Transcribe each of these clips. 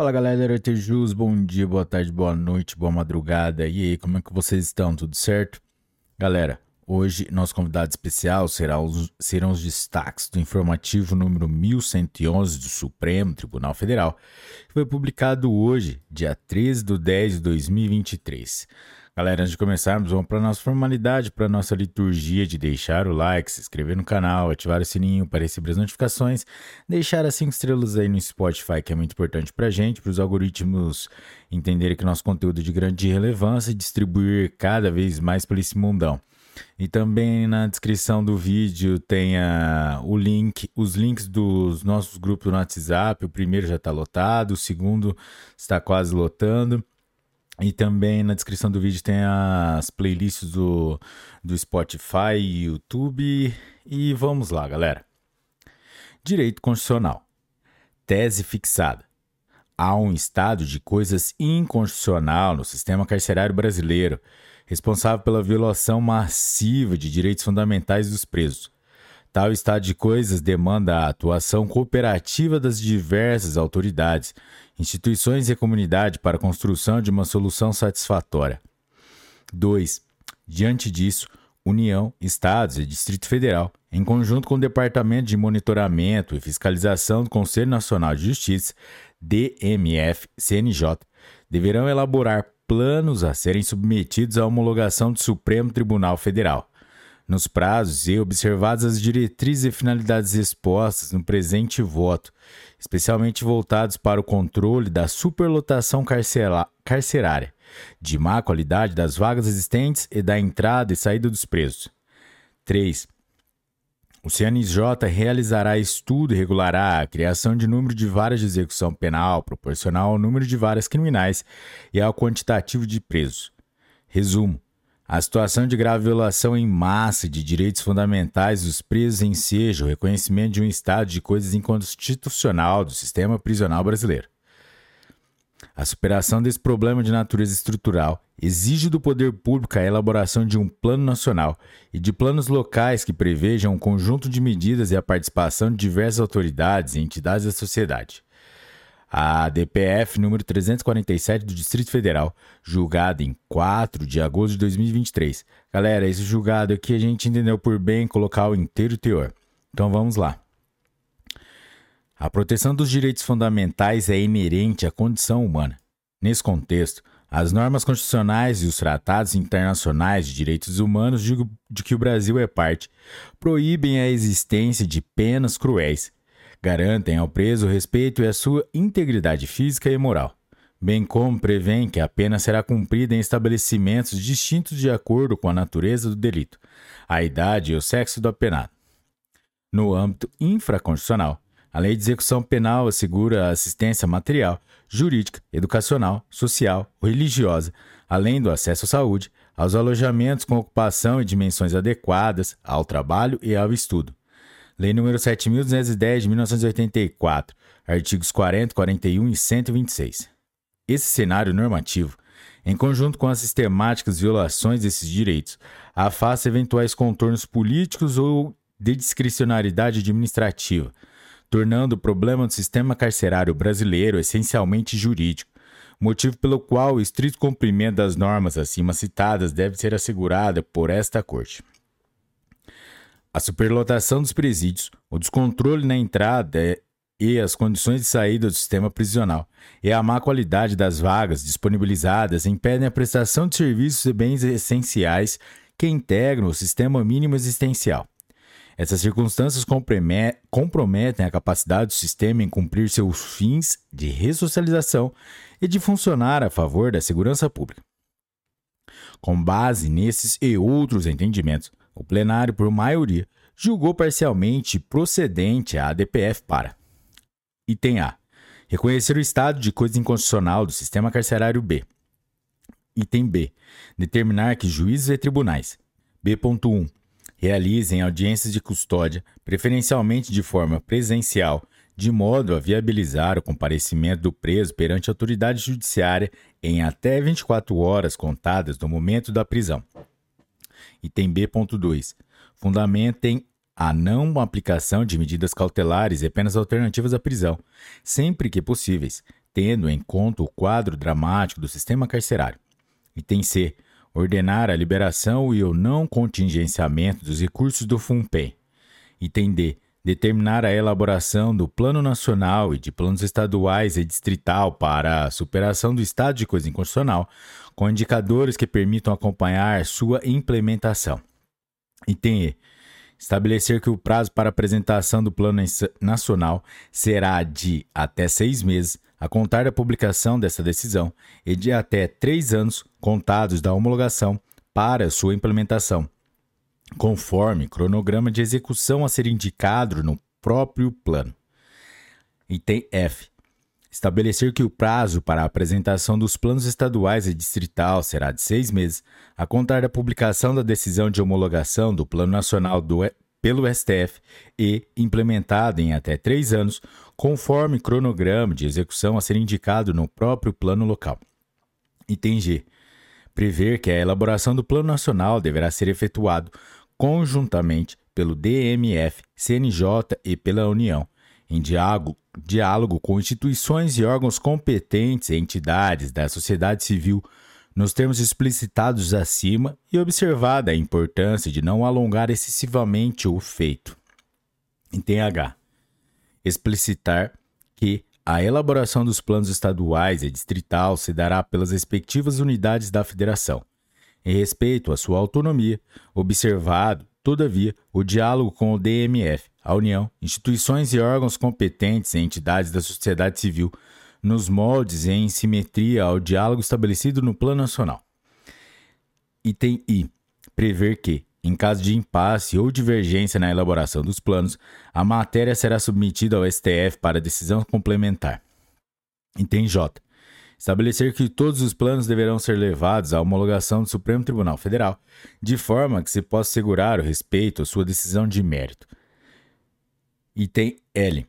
Fala galera, Tejus, bom dia, boa tarde, boa noite, boa madrugada. E aí, como é que vocês estão? Tudo certo? Galera, hoje nosso convidado especial será os, serão os destaques do informativo número 1111 do Supremo Tribunal Federal, que foi publicado hoje, dia 13 de 10 de 2023. Galera, antes de começarmos, vamos para nossa formalidade, para nossa liturgia de deixar o like, se inscrever no canal, ativar o sininho para receber as notificações, deixar as 5 estrelas aí no Spotify, que é muito importante para a gente, para os algoritmos entenderem que nosso conteúdo é de grande relevância e distribuir cada vez mais por esse mundão. E também na descrição do vídeo tem a, o link, os links dos nossos grupos no WhatsApp. O primeiro já está lotado, o segundo está quase lotando. E também na descrição do vídeo tem as playlists do, do Spotify e YouTube. E vamos lá, galera. Direito Constitucional. Tese fixada. Há um estado de coisas inconstitucional no sistema carcerário brasileiro, responsável pela violação massiva de direitos fundamentais dos presos. Tal estado de coisas demanda a atuação cooperativa das diversas autoridades, instituições e comunidade para a construção de uma solução satisfatória. 2. Diante disso, União, Estados e Distrito Federal, em conjunto com o Departamento de Monitoramento e Fiscalização do Conselho Nacional de Justiça, DMF-CNJ, deverão elaborar planos a serem submetidos à homologação do Supremo Tribunal Federal nos prazos e observadas as diretrizes e finalidades expostas no presente voto, especialmente voltados para o controle da superlotação carcerária, de má qualidade das vagas existentes e da entrada e saída dos presos. 3. O CNJ realizará estudo e regulará a criação de número de varas de execução penal proporcional ao número de varas criminais e ao quantitativo de presos. Resumo: a situação de grave violação em massa de direitos fundamentais dos presos enseja o reconhecimento de um estado de coisas inconstitucional do sistema prisional brasileiro. A superação desse problema de natureza estrutural exige do poder público a elaboração de um plano nacional e de planos locais que prevejam um conjunto de medidas e a participação de diversas autoridades e entidades da sociedade a DPF número 347 do Distrito Federal, julgada em 4 de agosto de 2023. Galera, esse julgado aqui a gente entendeu por bem colocar o inteiro teor. Então vamos lá. A proteção dos direitos fundamentais é inerente à condição humana. Nesse contexto, as normas constitucionais e os tratados internacionais de direitos humanos de, de que o Brasil é parte proíbem a existência de penas cruéis garantem ao preso o respeito e a sua integridade física e moral, bem como prevêem que a pena será cumprida em estabelecimentos distintos de acordo com a natureza do delito, a idade e o sexo do apenado. No âmbito infraconstitucional, a Lei de Execução Penal assegura a assistência material, jurídica, educacional, social religiosa, além do acesso à saúde, aos alojamentos com ocupação e dimensões adequadas, ao trabalho e ao estudo, Lei nº 7.210 de 1984, artigos 40, 41 e 126. Esse cenário normativo, em conjunto com as sistemáticas violações desses direitos, afasta eventuais contornos políticos ou de discricionariedade administrativa, tornando o problema do sistema carcerário brasileiro essencialmente jurídico, motivo pelo qual o estrito cumprimento das normas acima citadas deve ser assegurado por esta Corte. A superlotação dos presídios, o descontrole na entrada e as condições de saída do sistema prisional e a má qualidade das vagas disponibilizadas impedem a prestação de serviços e bens essenciais que integram o sistema mínimo existencial. Essas circunstâncias comprometem a capacidade do sistema em cumprir seus fins de ressocialização e de funcionar a favor da segurança pública. Com base nesses e outros entendimentos, o plenário, por maioria, julgou parcialmente procedente a ADPF para: Item A. Reconhecer o estado de coisa inconstitucional do sistema carcerário B. Item B. Determinar que juízes e tribunais B.1 realizem audiências de custódia, preferencialmente de forma presencial, de modo a viabilizar o comparecimento do preso perante a autoridade judiciária em até 24 horas contadas do momento da prisão. Item B.2. Fundamentem a não aplicação de medidas cautelares e penas alternativas à prisão, sempre que possíveis, tendo em conta o quadro dramático do sistema carcerário. Item C. Ordenar a liberação e o não contingenciamento dos recursos do FUNPEM. Item D. Determinar a elaboração do Plano Nacional e de planos estaduais e distrital para a superação do estado de coisa inconstitucional, com indicadores que permitam acompanhar sua implementação. Item E estabelecer que o prazo para apresentação do Plano Nacional será de até seis meses, a contar da publicação dessa decisão, e de até três anos contados da homologação para sua implementação, conforme cronograma de execução a ser indicado no próprio plano. Item F. Estabelecer que o prazo para a apresentação dos planos estaduais e distrital será de seis meses, a contar da publicação da decisão de homologação do Plano Nacional do, pelo STF e implementado em até três anos, conforme cronograma de execução a ser indicado no próprio plano local. Item G. Prever que a elaboração do Plano Nacional deverá ser efetuado conjuntamente pelo DMF, CNJ e pela União em diálogo, diálogo com instituições e órgãos competentes e entidades da sociedade civil, nos termos explicitados acima e observada a importância de não alongar excessivamente o feito. Item H. Explicitar que a elaboração dos planos estaduais e distrital se dará pelas respectivas unidades da federação, em respeito à sua autonomia, observado Todavia, o diálogo com o DMF, a União, instituições e órgãos competentes e entidades da sociedade civil, nos moldes e em simetria ao diálogo estabelecido no Plano Nacional. Item I. Prever que, em caso de impasse ou divergência na elaboração dos planos, a matéria será submetida ao STF para decisão complementar. Item J estabelecer que todos os planos deverão ser levados à homologação do Supremo Tribunal Federal, de forma que se possa assegurar o respeito à sua decisão de mérito. Item L.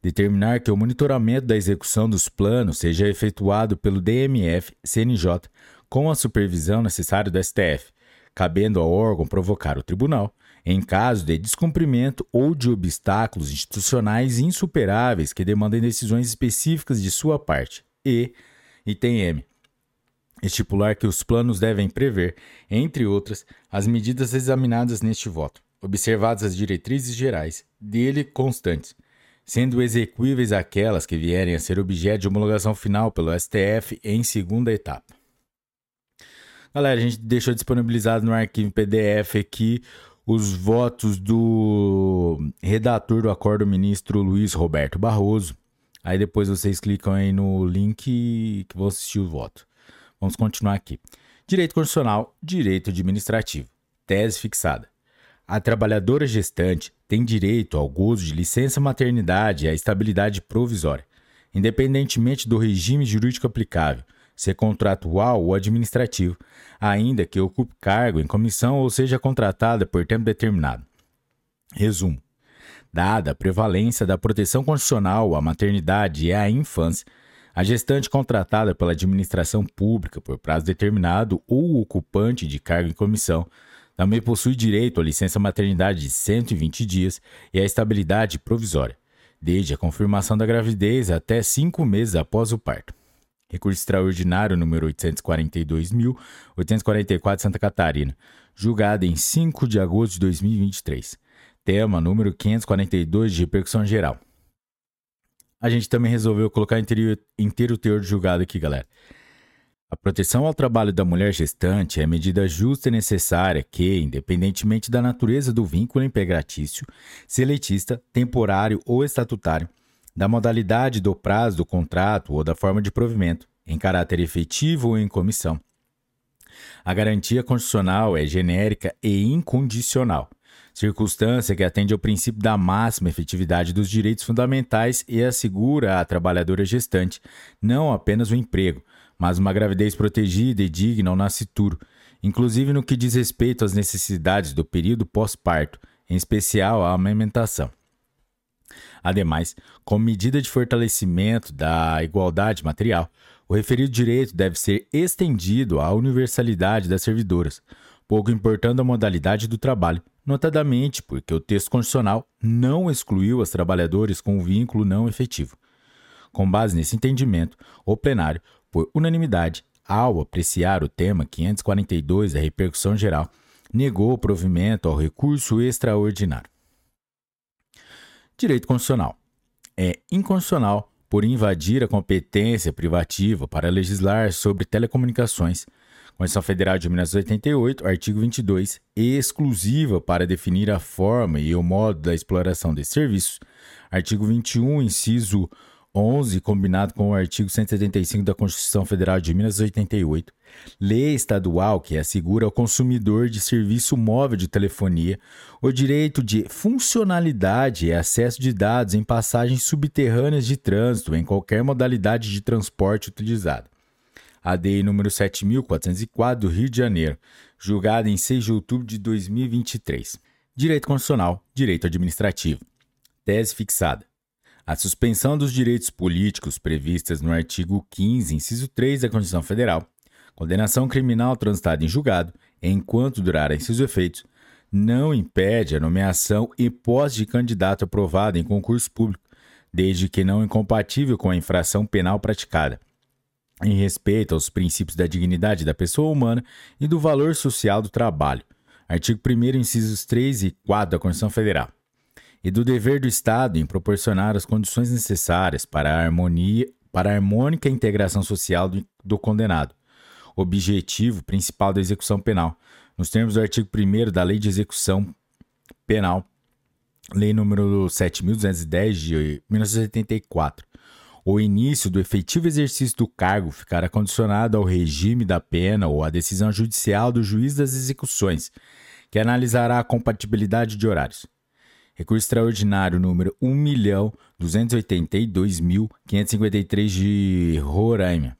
Determinar que o monitoramento da execução dos planos seja efetuado pelo DMF-CNJ com a supervisão necessária do STF, cabendo ao órgão provocar o tribunal, em caso de descumprimento ou de obstáculos institucionais insuperáveis que demandem decisões específicas de sua parte. E, item M, estipular que os planos devem prever, entre outras, as medidas examinadas neste voto, observadas as diretrizes gerais dele constantes, sendo execuíveis aquelas que vierem a ser objeto de homologação final pelo STF em segunda etapa. Galera, a gente deixou disponibilizado no arquivo PDF aqui os votos do redator do acordo, ministro Luiz Roberto Barroso. Aí depois vocês clicam aí no link que vão assistir o voto. Vamos continuar aqui. Direito constitucional, direito administrativo. Tese fixada. A trabalhadora gestante tem direito ao gozo de licença maternidade e à estabilidade provisória, independentemente do regime jurídico aplicável, ser contratual ou administrativo, ainda que ocupe cargo em comissão ou seja contratada por tempo determinado. Resumo: dada a prevalência da proteção constitucional à maternidade e à infância, a gestante contratada pela administração pública por prazo determinado ou ocupante de cargo em comissão também possui direito à licença maternidade de 120 dias e à estabilidade provisória, desde a confirmação da gravidez até cinco meses após o parto. Recurso extraordinário número 842.844 Santa Catarina, julgado em 5 de agosto de 2023. Tema número 542 de repercussão geral. A gente também resolveu colocar inteiro, inteiro o teor de julgado aqui, galera. A proteção ao trabalho da mulher gestante é medida justa e necessária que, independentemente da natureza do vínculo empregatício, seletista, temporário ou estatutário, da modalidade do prazo do contrato ou da forma de provimento, em caráter efetivo ou em comissão. A garantia constitucional é genérica e incondicional, circunstância que atende ao princípio da máxima efetividade dos direitos fundamentais e assegura à trabalhadora gestante não apenas o emprego, mas uma gravidez protegida e digna ao nascituro, inclusive no que diz respeito às necessidades do período pós-parto, em especial a amamentação. Ademais, como medida de fortalecimento da igualdade material, o referido direito deve ser estendido à universalidade das servidoras, pouco importando a modalidade do trabalho, notadamente porque o texto constitucional não excluiu as trabalhadoras com vínculo não efetivo. Com base nesse entendimento, o plenário, por unanimidade, ao apreciar o tema 542 da repercussão geral, negou o provimento ao recurso extraordinário. Direito constitucional. É inconstitucional por invadir a competência privativa para legislar sobre telecomunicações. Constituição Federal de 1988, artigo 22, exclusiva para definir a forma e o modo da exploração desses serviços. Artigo 21, inciso 11, combinado com o artigo 175 da Constituição Federal de 1988, lei estadual que assegura ao consumidor de serviço móvel de telefonia o direito de funcionalidade e acesso de dados em passagens subterrâneas de trânsito em qualquer modalidade de transporte utilizado. ADI número 7404 do Rio de Janeiro, julgada em 6 de outubro de 2023. Direito constitucional, direito administrativo. Tese fixada. A suspensão dos direitos políticos previstas no artigo 15, inciso 3 da Constituição Federal, condenação criminal transitada em julgado, enquanto durarem seus efeitos, não impede a nomeação e posse de candidato aprovado em concurso público, desde que não incompatível com a infração penal praticada, em respeito aos princípios da dignidade da pessoa humana e do valor social do trabalho. Artigo 1 incisos 3 e 4 da Constituição Federal e do dever do Estado em proporcionar as condições necessárias para a harmonia, para a harmônica integração social do, do condenado, objetivo principal da execução penal, nos termos do artigo 1 da Lei de Execução Penal, Lei número 7.210 de 1974. O início do efetivo exercício do cargo ficará condicionado ao regime da pena ou à decisão judicial do juiz das execuções, que analisará a compatibilidade de horários. Recurso extraordinário número 1.282.553 de Roraima.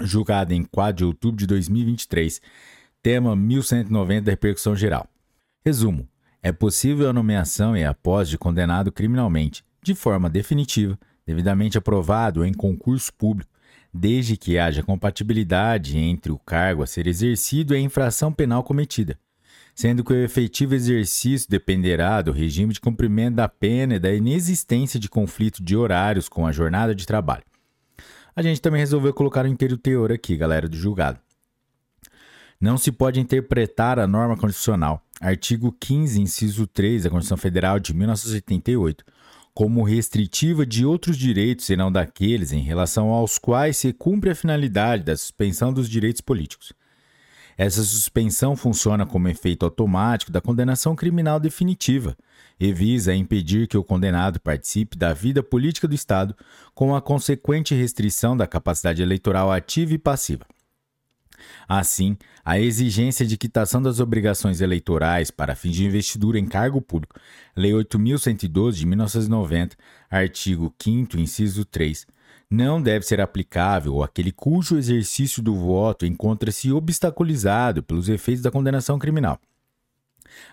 Julgado em 4 de outubro de 2023. Tema 1190 da repercussão geral. Resumo: é possível a nomeação e a posse de condenado criminalmente, de forma definitiva, devidamente aprovado em concurso público, desde que haja compatibilidade entre o cargo a ser exercido e a infração penal cometida sendo que o efetivo exercício dependerá do regime de cumprimento da pena e da inexistência de conflito de horários com a jornada de trabalho. A gente também resolveu colocar o inteiro teor aqui, galera do julgado. Não se pode interpretar a norma constitucional, artigo 15, inciso 3 da Constituição Federal de 1988, como restritiva de outros direitos senão daqueles em relação aos quais se cumpre a finalidade da suspensão dos direitos políticos. Essa suspensão funciona como efeito automático da condenação criminal definitiva e visa impedir que o condenado participe da vida política do Estado com a consequente restrição da capacidade eleitoral ativa e passiva. Assim, a exigência de quitação das obrigações eleitorais para fins de investidura em cargo público, Lei 8.112 de 1990, artigo 5, inciso 3, não deve ser aplicável àquele cujo exercício do voto encontra-se obstaculizado pelos efeitos da condenação criminal.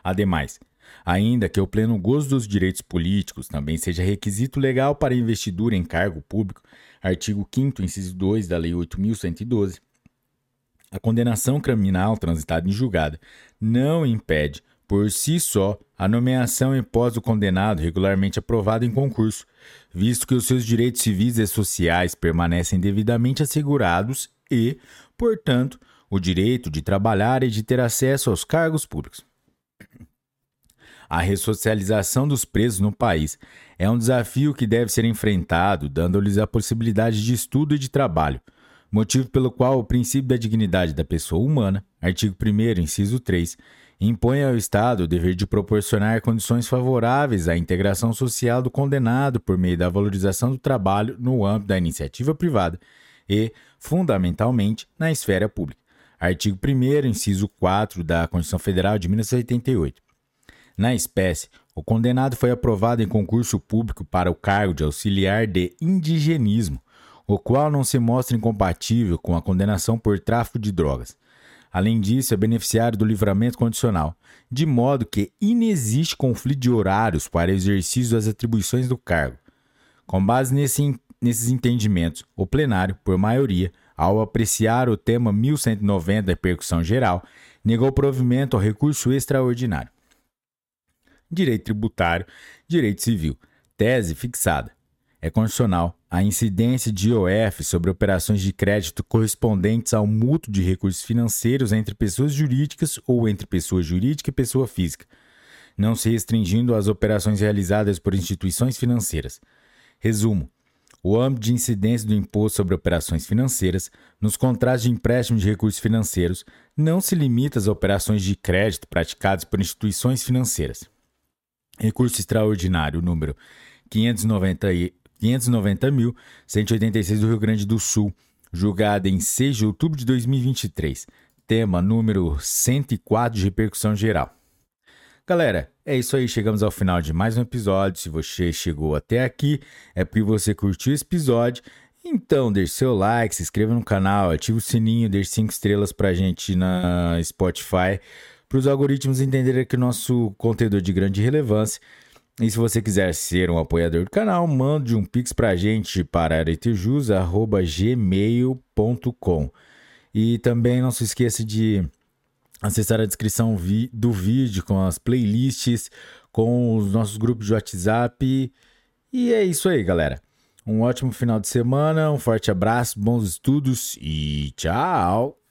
Ademais, ainda que o pleno gozo dos direitos políticos também seja requisito legal para investidura em cargo público, artigo 5 inciso 2 da Lei 8112, a condenação criminal transitada em julgada não impede por si só, a nomeação em pós do condenado regularmente aprovado em concurso, visto que os seus direitos civis e sociais permanecem devidamente assegurados e, portanto, o direito de trabalhar e de ter acesso aos cargos públicos. A ressocialização dos presos no país é um desafio que deve ser enfrentado, dando-lhes a possibilidade de estudo e de trabalho, motivo pelo qual o princípio da dignidade da pessoa humana, artigo 1, inciso 3, impõe ao Estado o dever de proporcionar condições favoráveis à integração social do condenado por meio da valorização do trabalho no âmbito da iniciativa privada e, fundamentalmente, na esfera pública. Artigo 1, inciso 4 da Constituição Federal de 1988. Na espécie, o condenado foi aprovado em concurso público para o cargo de auxiliar de indigenismo, o qual não se mostra incompatível com a condenação por tráfico de drogas. Além disso, é beneficiário do livramento condicional, de modo que inexiste conflito de horários para exercício das atribuições do cargo. Com base nesse, nesses entendimentos, o plenário, por maioria, ao apreciar o tema 1190 da repercussão geral, negou provimento ao recurso extraordinário. Direito tributário, direito civil. Tese fixada. É condicional a incidência de IOF sobre operações de crédito correspondentes ao mútuo de recursos financeiros entre pessoas jurídicas ou entre pessoa jurídica e pessoa física, não se restringindo às operações realizadas por instituições financeiras. Resumo: o âmbito de incidência do imposto sobre operações financeiras nos contratos de empréstimo de recursos financeiros não se limita às operações de crédito praticadas por instituições financeiras. Recurso extraordinário número 590 590.186 do Rio Grande do Sul, julgada em 6 de outubro de 2023. Tema número 104 de repercussão geral. Galera, é isso aí, chegamos ao final de mais um episódio. Se você chegou até aqui, é porque você curtiu esse episódio. Então, deixe seu like, se inscreva no canal, ative o sininho, deixe 5 estrelas pra gente na Spotify, para os algoritmos entenderem que o nosso conteúdo é de grande relevância e se você quiser ser um apoiador do canal, mande um pix pra gente para aretejus.gmail.com. E também não se esqueça de acessar a descrição do vídeo com as playlists, com os nossos grupos de WhatsApp. E é isso aí, galera. Um ótimo final de semana, um forte abraço, bons estudos e tchau!